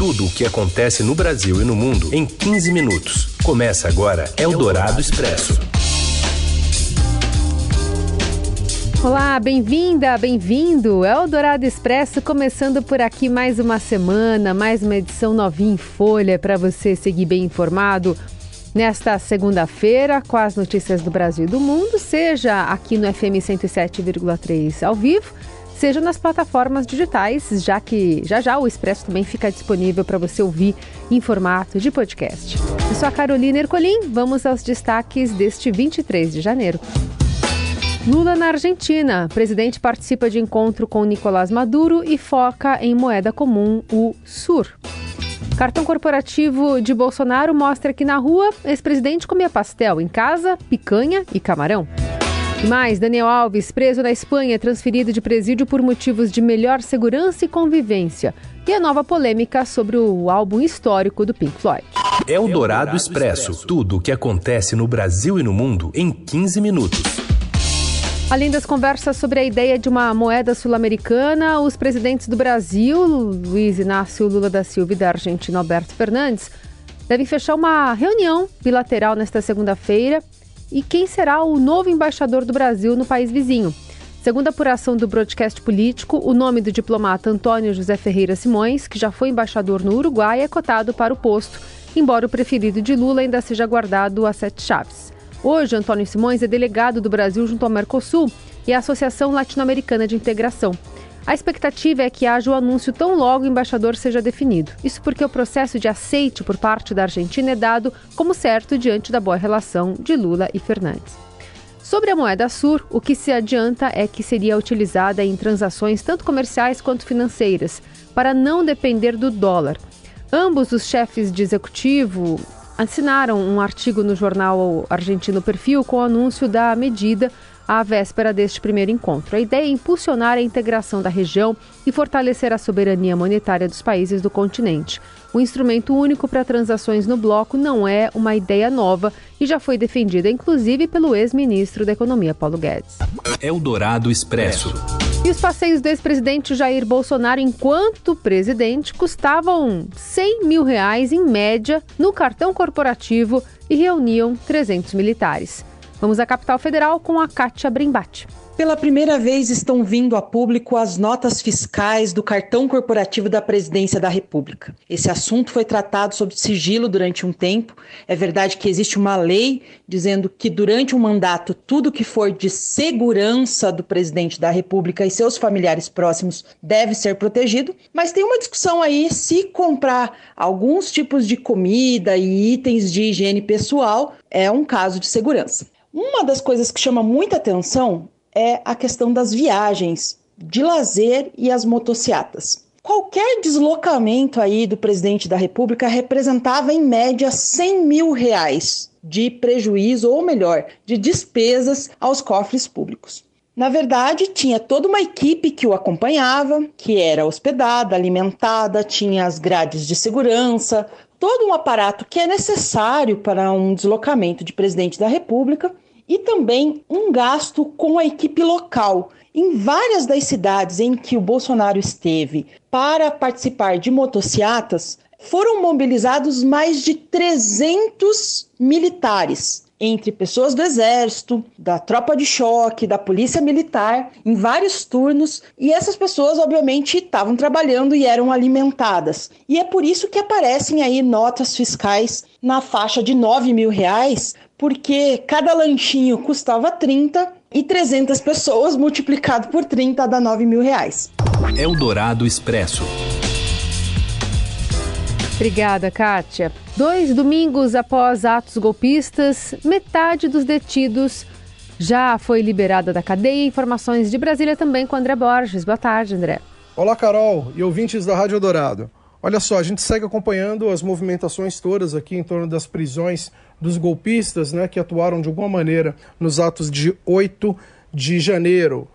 Tudo o que acontece no Brasil e no mundo em 15 minutos. Começa agora Eldorado Expresso. Olá, bem-vinda, bem-vindo. Eldorado Expresso começando por aqui mais uma semana, mais uma edição novinha em folha para você seguir bem informado nesta segunda-feira com as notícias do Brasil e do mundo, seja aqui no FM 107,3 ao vivo, seja nas plataformas digitais, já que já já o Expresso também fica disponível para você ouvir em formato de podcast. Eu sou a Carolina Ercolim, vamos aos destaques deste 23 de janeiro. Lula na Argentina. Presidente participa de encontro com Nicolás Maduro e foca em moeda comum, o SUR. Cartão corporativo de Bolsonaro mostra que na rua, ex-presidente comia pastel, em casa, picanha e camarão. E mais, Daniel Alves, preso na Espanha, transferido de presídio por motivos de melhor segurança e convivência. E a nova polêmica sobre o álbum histórico do Pink Floyd. É o Dourado Expresso. Tudo o que acontece no Brasil e no mundo em 15 minutos. Além das conversas sobre a ideia de uma moeda sul-americana, os presidentes do Brasil, Luiz Inácio Lula da Silva e da Argentina, Alberto Fernandes, devem fechar uma reunião bilateral nesta segunda-feira. E quem será o novo embaixador do Brasil no país vizinho? Segundo a apuração do broadcast político, o nome do diplomata Antônio José Ferreira Simões, que já foi embaixador no Uruguai, é cotado para o posto, embora o preferido de Lula ainda seja guardado a sete chaves. Hoje, Antônio Simões é delegado do Brasil junto ao Mercosul e à Associação Latino-Americana de Integração. A expectativa é que haja o anúncio tão logo o embaixador seja definido. Isso porque o processo de aceite por parte da Argentina é dado como certo diante da boa relação de Lula e Fernandes. Sobre a moeda Sur, o que se adianta é que seria utilizada em transações tanto comerciais quanto financeiras, para não depender do dólar. Ambos os chefes de executivo assinaram um artigo no jornal argentino Perfil com o anúncio da medida à véspera deste primeiro encontro. A ideia é impulsionar a integração da região e fortalecer a soberania monetária dos países do continente. O instrumento único para transações no bloco não é uma ideia nova e já foi defendida, inclusive, pelo ex-ministro da Economia, Paulo Guedes. Eldorado Expresso. E os passeios do ex-presidente Jair Bolsonaro enquanto presidente custavam 100 mil reais em média no cartão corporativo e reuniam 300 militares. Vamos à capital federal com a Kátia Brimbati. Pela primeira vez estão vindo a público as notas fiscais do cartão corporativo da Presidência da República. Esse assunto foi tratado sob sigilo durante um tempo. É verdade que existe uma lei dizendo que durante um mandato tudo que for de segurança do presidente da República e seus familiares próximos deve ser protegido, mas tem uma discussão aí se comprar alguns tipos de comida e itens de higiene pessoal é um caso de segurança. Uma das coisas que chama muita atenção é a questão das viagens de lazer e as motocicletas. Qualquer deslocamento aí do presidente da República representava em média 100 mil reais de prejuízo, ou melhor, de despesas aos cofres públicos. Na verdade, tinha toda uma equipe que o acompanhava, que era hospedada, alimentada, tinha as grades de segurança, todo um aparato que é necessário para um deslocamento de presidente da República e também um gasto com a equipe local. Em várias das cidades em que o Bolsonaro esteve para participar de motociatas, foram mobilizados mais de 300 militares, entre pessoas do Exército, da tropa de choque, da Polícia Militar, em vários turnos, e essas pessoas, obviamente, estavam trabalhando e eram alimentadas. E é por isso que aparecem aí notas fiscais na faixa de 9 mil reais porque cada lanchinho custava 30 e 300 pessoas multiplicado por 30 dá 9 mil reais. Eldorado Expresso. Obrigada, Kátia. Dois domingos após atos golpistas, metade dos detidos já foi liberada da cadeia. Informações de Brasília também com André Borges. Boa tarde, André. Olá, Carol e ouvintes da Rádio Dourado. Olha só, a gente segue acompanhando as movimentações todas aqui em torno das prisões dos golpistas, né, que atuaram de alguma maneira nos atos de 8 de janeiro.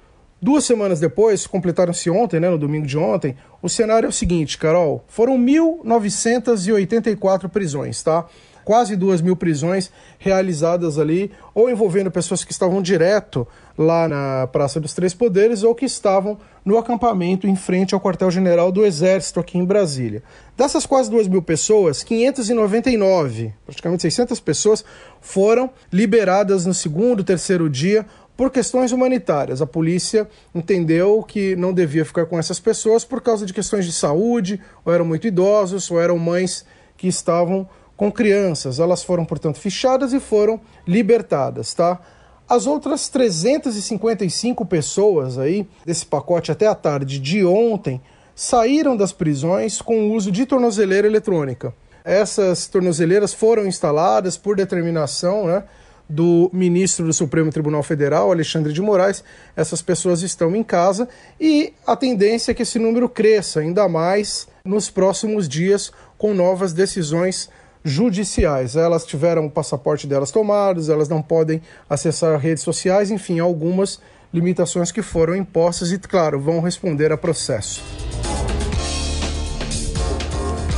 Duas semanas depois, completaram-se ontem, né, no domingo de ontem, o cenário é o seguinte, Carol, foram 1.984 prisões, tá? quase duas mil prisões realizadas ali, ou envolvendo pessoas que estavam direto lá na Praça dos Três Poderes ou que estavam no acampamento em frente ao quartel-general do Exército aqui em Brasília. Dessas quase duas mil pessoas, 599, praticamente 600 pessoas, foram liberadas no segundo, terceiro dia por questões humanitárias. A polícia entendeu que não devia ficar com essas pessoas por causa de questões de saúde, ou eram muito idosos, ou eram mães que estavam com crianças. Elas foram, portanto, fichadas e foram libertadas, tá? As outras 355 pessoas aí desse pacote até a tarde de ontem saíram das prisões com o uso de tornozeleira eletrônica. Essas tornozeleiras foram instaladas por determinação, né, do ministro do Supremo Tribunal Federal, Alexandre de Moraes. Essas pessoas estão em casa e a tendência é que esse número cresça ainda mais nos próximos dias com novas decisões judiciais. Elas tiveram o passaporte delas tomados, elas não podem acessar redes sociais, enfim, algumas limitações que foram impostas e, claro, vão responder a processo.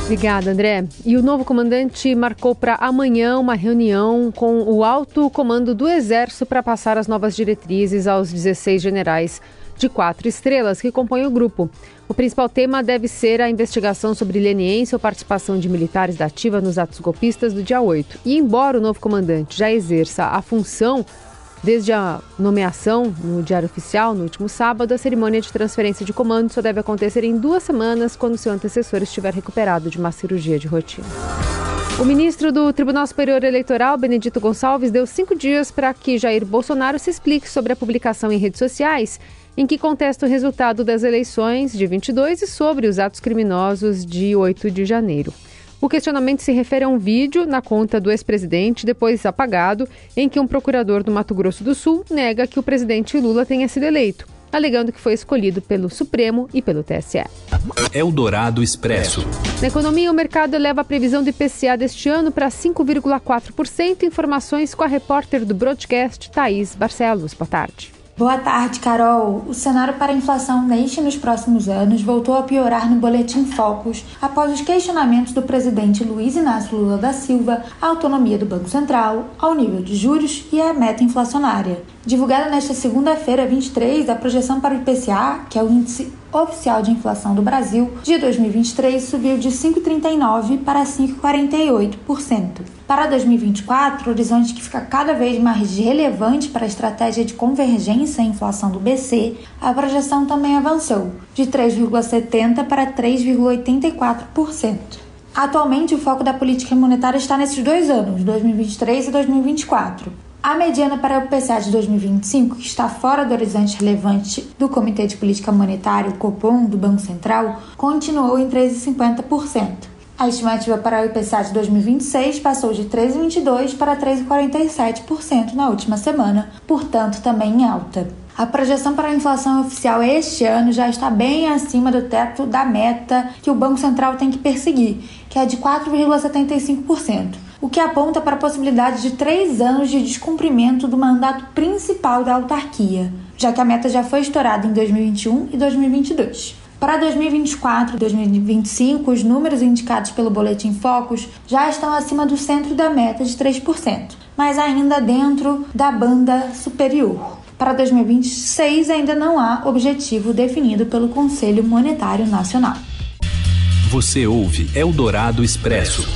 Obrigada, André. E o novo comandante marcou para amanhã uma reunião com o alto comando do Exército para passar as novas diretrizes aos 16 generais de quatro estrelas que compõem o grupo. O principal tema deve ser a investigação sobre leniência ou participação de militares da ativa nos atos golpistas do dia 8. E embora o novo comandante já exerça a função Desde a nomeação no Diário Oficial, no último sábado, a cerimônia de transferência de comando só deve acontecer em duas semanas, quando seu antecessor estiver recuperado de uma cirurgia de rotina. O ministro do Tribunal Superior Eleitoral, Benedito Gonçalves, deu cinco dias para que Jair Bolsonaro se explique sobre a publicação em redes sociais em que contesta o resultado das eleições de 22 e sobre os atos criminosos de 8 de janeiro. O questionamento se refere a um vídeo na conta do ex-presidente, depois apagado, em que um procurador do Mato Grosso do Sul nega que o presidente Lula tenha sido eleito, alegando que foi escolhido pelo Supremo e pelo TSE. Eldorado Expresso. Na economia, o mercado eleva a previsão do IPCA deste ano para 5,4%. Informações com a repórter do broadcast, Thaís Barcelos. Boa tarde. Boa tarde, Carol. O cenário para a inflação neste e nos próximos anos voltou a piorar no Boletim Focus após os questionamentos do presidente Luiz Inácio Lula da Silva à autonomia do Banco Central, ao nível de juros e à meta inflacionária. Divulgada nesta segunda-feira, 23, a projeção para o IPCA, que é o índice oficial de inflação do Brasil, de 2023 subiu de 5,39% para 5,48%. Para 2024, horizonte que fica cada vez mais relevante para a estratégia de convergência à inflação do BC, a projeção também avançou, de 3,70% para 3,84%. Atualmente, o foco da política monetária está nesses dois anos, 2023 e 2024. A mediana para o IPCA de 2025, que está fora do horizonte relevante do Comitê de Política Monetária, o Copom, do Banco Central, continuou em 3,50%. A estimativa para o IPCA de 2026 passou de 3,22% para 3,47% na última semana, portanto, também em alta. A projeção para a inflação oficial este ano já está bem acima do teto da meta que o Banco Central tem que perseguir, que é de 4,75% o que aponta para a possibilidade de três anos de descumprimento do mandato principal da autarquia, já que a meta já foi estourada em 2021 e 2022. Para 2024 e 2025, os números indicados pelo Boletim Focus já estão acima do centro da meta de 3%, mas ainda dentro da banda superior. Para 2026, ainda não há objetivo definido pelo Conselho Monetário Nacional. Você ouve Eldorado Expresso.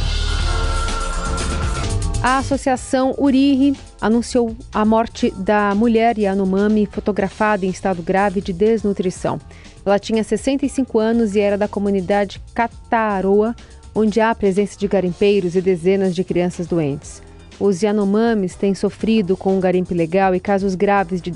A Associação Uriri anunciou a morte da mulher Yanomami fotografada em estado grave de desnutrição. Ela tinha 65 anos e era da comunidade Cataroa, onde há a presença de garimpeiros e dezenas de crianças doentes. Os Yanomamis têm sofrido com o garimpo ilegal e casos graves de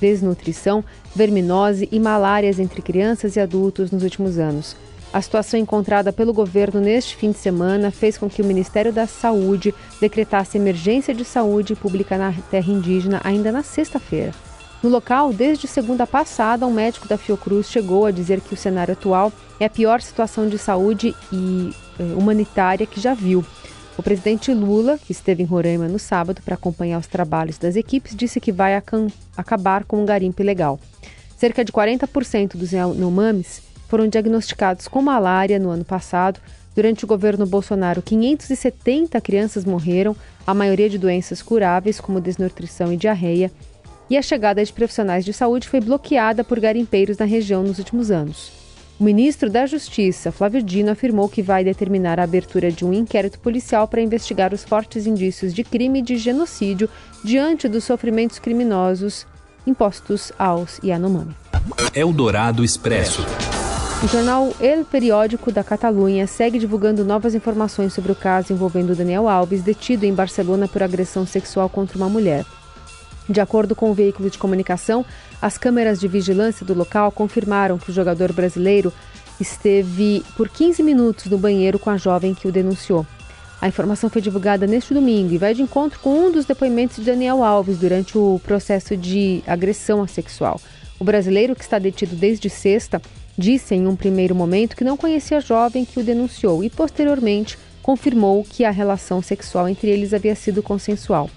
desnutrição, verminose e malárias entre crianças e adultos nos últimos anos. A situação encontrada pelo governo neste fim de semana fez com que o Ministério da Saúde decretasse emergência de saúde pública na terra indígena ainda na sexta-feira. No local, desde segunda passada, um médico da Fiocruz chegou a dizer que o cenário atual é a pior situação de saúde e eh, humanitária que já viu. O presidente Lula, que esteve em Roraima no sábado para acompanhar os trabalhos das equipes, disse que vai acabar com o garimpo ilegal. Cerca de 40% dos Yanomamis foram diagnosticados com malária no ano passado, Durante o governo Bolsonaro, 570 crianças morreram, a maioria de doenças curáveis, como desnutrição e diarreia, e a chegada de profissionais de saúde foi bloqueada por garimpeiros na região nos últimos anos. O ministro da Justiça, Flávio Dino, afirmou que vai determinar a abertura de um inquérito policial para investigar os fortes indícios de crime de genocídio diante dos sofrimentos criminosos impostos aos Yanomami. Eldorado Expresso. O jornal El Periódico da Catalunha segue divulgando novas informações sobre o caso envolvendo Daniel Alves, detido em Barcelona por agressão sexual contra uma mulher. De acordo com o veículo de comunicação, as câmeras de vigilância do local confirmaram que o jogador brasileiro esteve por 15 minutos no banheiro com a jovem que o denunciou. A informação foi divulgada neste domingo e vai de encontro com um dos depoimentos de Daniel Alves durante o processo de agressão sexual. O brasileiro, que está detido desde sexta, disse em um primeiro momento que não conhecia a jovem que o denunciou e, posteriormente, confirmou que a relação sexual entre eles havia sido consensual.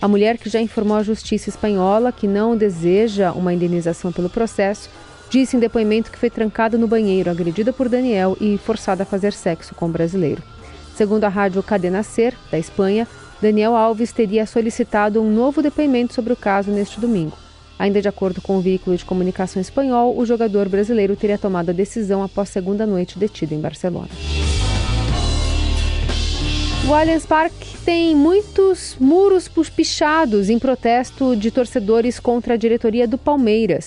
A mulher, que já informou à justiça espanhola que não deseja uma indenização pelo processo, disse em depoimento que foi trancada no banheiro, agredida por Daniel e forçada a fazer sexo com o brasileiro. Segundo a rádio Cadena Ser, da Espanha, Daniel Alves teria solicitado um novo depoimento sobre o caso neste domingo. Ainda de acordo com o veículo de comunicação espanhol, o jogador brasileiro teria tomado a decisão após segunda noite detido em Barcelona. O Allianz Parque tem muitos muros pichados em protesto de torcedores contra a diretoria do Palmeiras.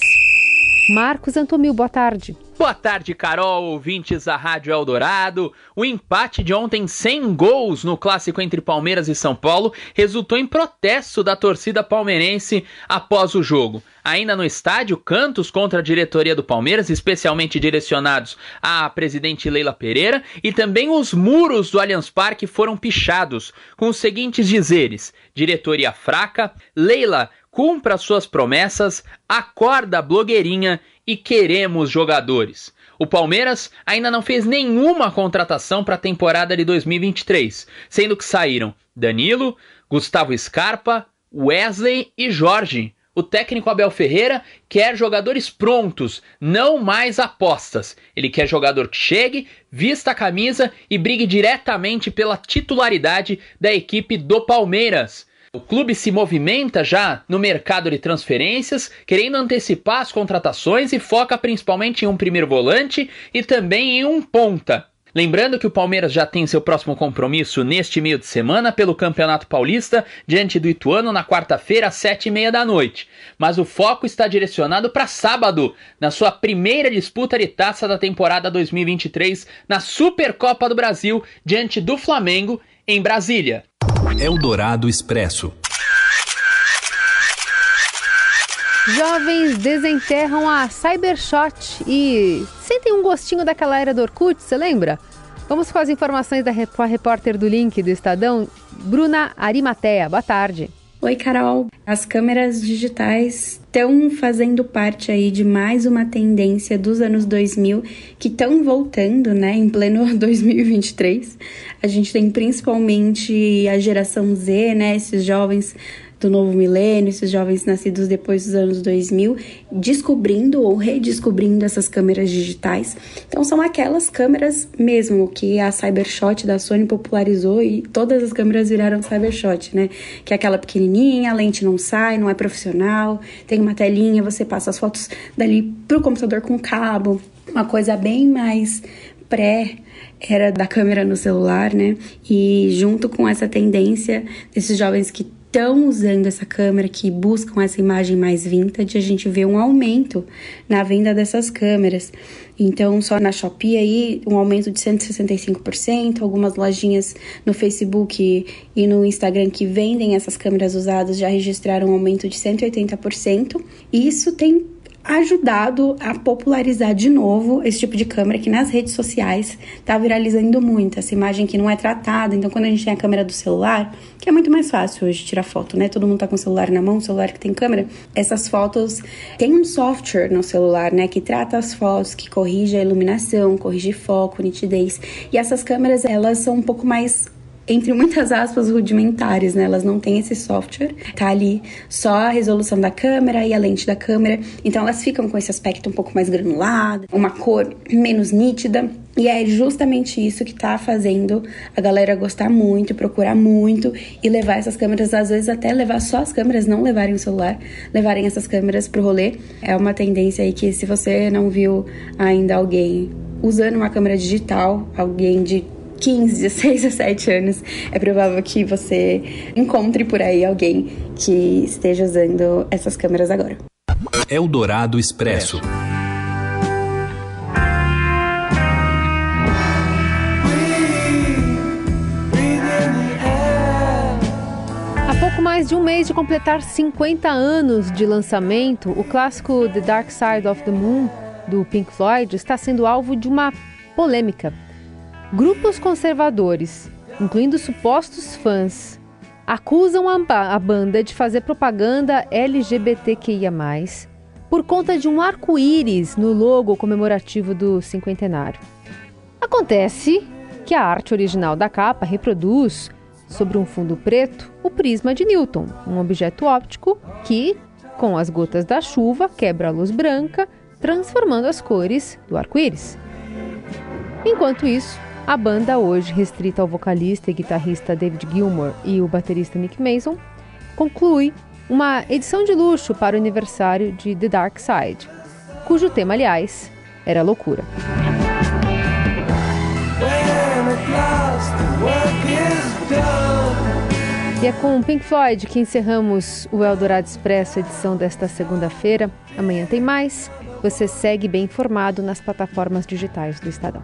Marcos Antomil, boa tarde. Boa tarde, Carol, ouvintes da Rádio Eldorado. O empate de ontem sem gols no clássico entre Palmeiras e São Paulo resultou em protesto da torcida palmeirense após o jogo. Ainda no estádio, cantos contra a diretoria do Palmeiras, especialmente direcionados à presidente Leila Pereira, e também os muros do Allianz Parque foram pichados, com os seguintes dizeres: diretoria fraca, Leila cumpra suas promessas, acorda blogueirinha e queremos jogadores. O Palmeiras ainda não fez nenhuma contratação para a temporada de 2023, sendo que saíram Danilo, Gustavo Scarpa, Wesley e Jorge. O técnico Abel Ferreira quer jogadores prontos, não mais apostas. Ele quer jogador que chegue, vista a camisa e brigue diretamente pela titularidade da equipe do Palmeiras. O clube se movimenta já no mercado de transferências, querendo antecipar as contratações e foca principalmente em um primeiro volante e também em um ponta. Lembrando que o Palmeiras já tem seu próximo compromisso neste meio de semana pelo Campeonato Paulista, diante do Ituano, na quarta-feira, às sete e meia da noite. Mas o foco está direcionado para sábado, na sua primeira disputa de taça da temporada 2023, na Supercopa do Brasil, diante do Flamengo, em Brasília. Eldorado Expresso. Jovens desenterram a Cybershot e sentem um gostinho daquela era do Orkut, você lembra? Vamos com as informações da repórter do Link do Estadão, Bruna Arimatea. Boa tarde. Oi, Carol. As câmeras digitais estão fazendo parte aí de mais uma tendência dos anos 2000 que estão voltando, né, em pleno 2023. A gente tem principalmente a geração Z, né, esses jovens do novo milênio, esses jovens nascidos depois dos anos 2000, descobrindo ou redescobrindo essas câmeras digitais. Então são aquelas câmeras mesmo que a Cybershot da Sony popularizou e todas as câmeras viraram Cybershot, né? Que é aquela pequenininha, a lente não sai, não é profissional, tem uma telinha, você passa as fotos dali pro computador com cabo, uma coisa bem mais pré era da câmera no celular, né? E junto com essa tendência desses jovens que estão usando essa câmera, que buscam essa imagem mais vintage, a gente vê um aumento na venda dessas câmeras. Então, só na Shopee aí, um aumento de 165%, algumas lojinhas no Facebook e no Instagram que vendem essas câmeras usadas já registraram um aumento de 180%. E isso tem ajudado a popularizar de novo esse tipo de câmera que nas redes sociais está viralizando muito. Essa imagem que não é tratada. Então, quando a gente tem a câmera do celular, que é muito mais fácil hoje tirar foto, né? Todo mundo tá com o celular na mão, celular que tem câmera. Essas fotos tem um software no celular, né, que trata as fotos, que corrige a iluminação, corrige foco, nitidez. E essas câmeras, elas são um pouco mais entre muitas aspas, rudimentares, né? Elas não têm esse software, tá ali só a resolução da câmera e a lente da câmera, então elas ficam com esse aspecto um pouco mais granulado, uma cor menos nítida. E é justamente isso que tá fazendo a galera gostar muito, procurar muito e levar essas câmeras, às vezes até levar só as câmeras, não levarem o celular, levarem essas câmeras pro rolê. É uma tendência aí que se você não viu ainda alguém usando uma câmera digital, alguém de 15, 16, 17 anos, é provável que você encontre por aí alguém que esteja usando essas câmeras agora. Eldorado Expresso. Há pouco mais de um mês de completar 50 anos de lançamento, o clássico The Dark Side of the Moon, do Pink Floyd, está sendo alvo de uma polêmica. Grupos conservadores, incluindo supostos fãs, acusam a, a banda de fazer propaganda LGBTQIA, por conta de um arco-íris no logo comemorativo do cinquentenário. Acontece que a arte original da capa reproduz, sobre um fundo preto, o prisma de Newton, um objeto óptico que, com as gotas da chuva, quebra a luz branca, transformando as cores do arco-íris. Enquanto isso, a banda, hoje restrita ao vocalista e guitarrista David Gilmour e o baterista Nick Mason, conclui uma edição de luxo para o aniversário de The Dark Side, cujo tema, aliás, era loucura. E é com Pink Floyd que encerramos o Eldorado Expresso, edição desta segunda-feira. Amanhã tem mais. Você segue bem informado nas plataformas digitais do Estadão.